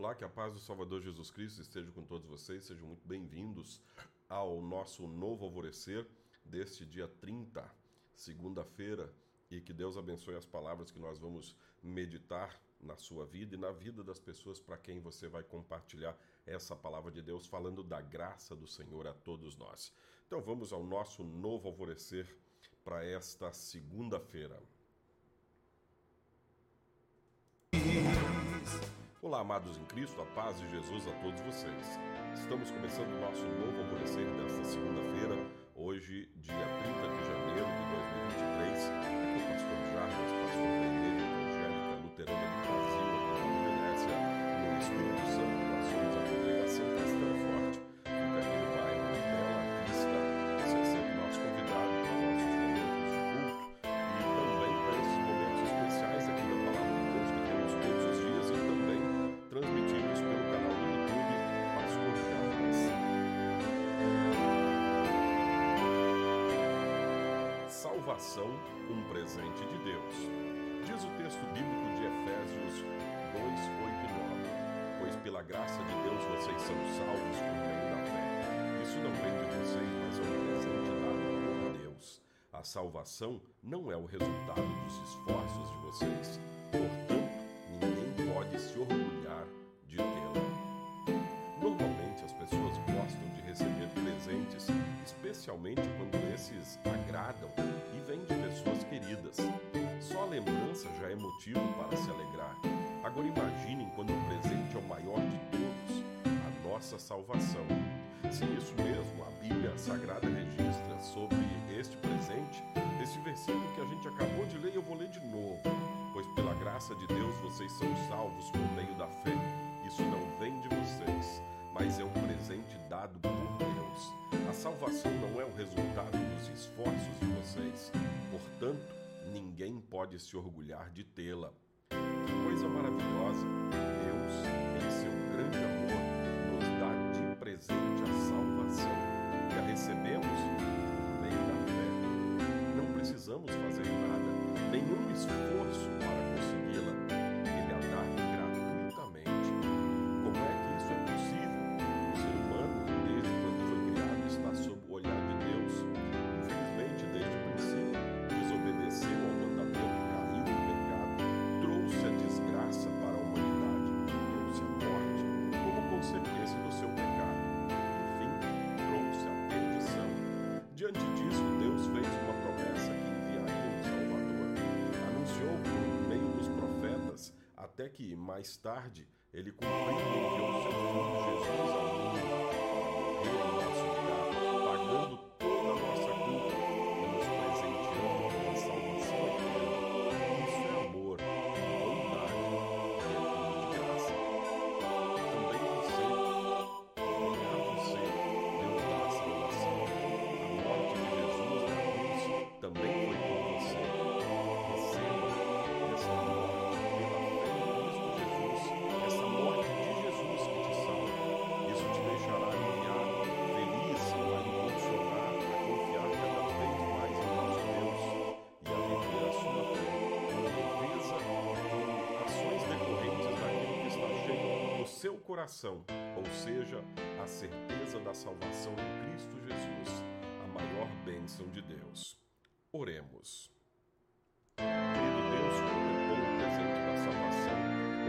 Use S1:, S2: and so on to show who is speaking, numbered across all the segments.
S1: Olá, que a paz do Salvador Jesus Cristo esteja com todos vocês. Sejam muito bem-vindos ao nosso novo alvorecer deste dia 30, segunda-feira, e que Deus abençoe as palavras que nós vamos meditar na sua vida e na vida das pessoas para quem você vai compartilhar essa palavra de Deus, falando da graça do Senhor a todos nós. Então vamos ao nosso novo alvorecer para esta segunda-feira. Olá, amados em Cristo, a paz de Jesus a todos vocês. Estamos começando o nosso novo alvorecer desta segunda-feira, hoje, dia 30 de janeiro Salvação, um presente de Deus. Diz o texto bíblico de Efésios 2, 8 e 9. Pois pela graça de Deus vocês são salvos por meio da fé. Isso não vem de vocês, mas é um presente dado por Deus. A salvação não é o resultado dos esforços de vocês. Portanto, ninguém pode se orgulhar de tê-la. Normalmente as pessoas gostam de receber presentes, especialmente quando esses agradam lembrança já é motivo para se alegrar. Agora imaginem quando o presente é o maior de todos, a nossa salvação. Se isso mesmo a Bíblia Sagrada registra sobre este presente, este versículo que a gente acabou de ler, eu vou ler de novo. Pois pela graça de Deus vocês são salvos por meio da fé. Isso não vem de vocês, mas é um presente dado por Deus. A salvação não é o resultado dos esforços de vocês. Portanto, ninguém pode se orgulhar de tê-la. Que coisa maravilhosa! Deus, em seu grande amor, nos dá de presente a salvação e a recebemos por meio da fé. Não precisamos fazer nada, nenhum esforço até que, mais tarde, ele cumpriu e enviou seu filho Jesus ao seu coração, ou seja, a certeza da salvação em Cristo Jesus, a maior bênção de Deus. Oremos. Querido Deus, como é bom o presente da salvação.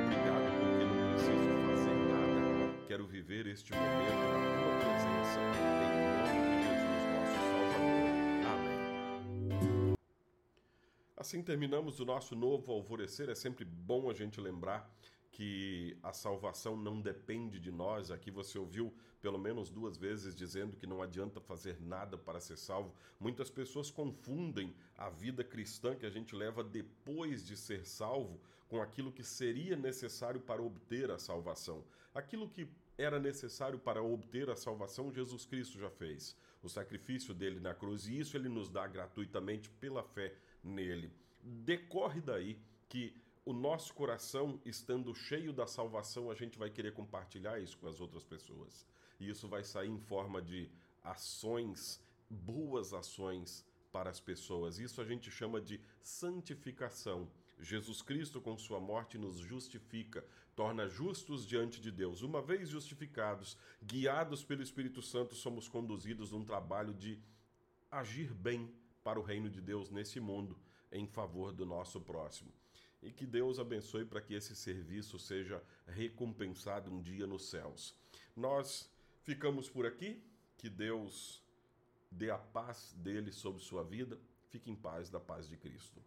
S1: Obrigado porque não preciso fazer nada. Quero viver este momento na tua presença. Em nome de Jesus, nosso Salvador. Amém. Assim terminamos o nosso novo alvorecer. É sempre bom a gente lembrar que a salvação não depende de nós. Aqui você ouviu pelo menos duas vezes dizendo que não adianta fazer nada para ser salvo. Muitas pessoas confundem a vida cristã que a gente leva depois de ser salvo com aquilo que seria necessário para obter a salvação. Aquilo que era necessário para obter a salvação, Jesus Cristo já fez. O sacrifício dele na cruz, e isso ele nos dá gratuitamente pela fé nele. Decorre daí que o nosso coração, estando cheio da salvação, a gente vai querer compartilhar isso com as outras pessoas. E isso vai sair em forma de ações, boas ações para as pessoas. Isso a gente chama de santificação. Jesus Cristo, com sua morte, nos justifica, torna justos diante de Deus. Uma vez justificados, guiados pelo Espírito Santo, somos conduzidos num trabalho de agir bem para o reino de Deus nesse mundo, em favor do nosso próximo. E que Deus abençoe para que esse serviço seja recompensado um dia nos céus. Nós ficamos por aqui. Que Deus dê a paz dele sobre sua vida. Fique em paz da paz de Cristo.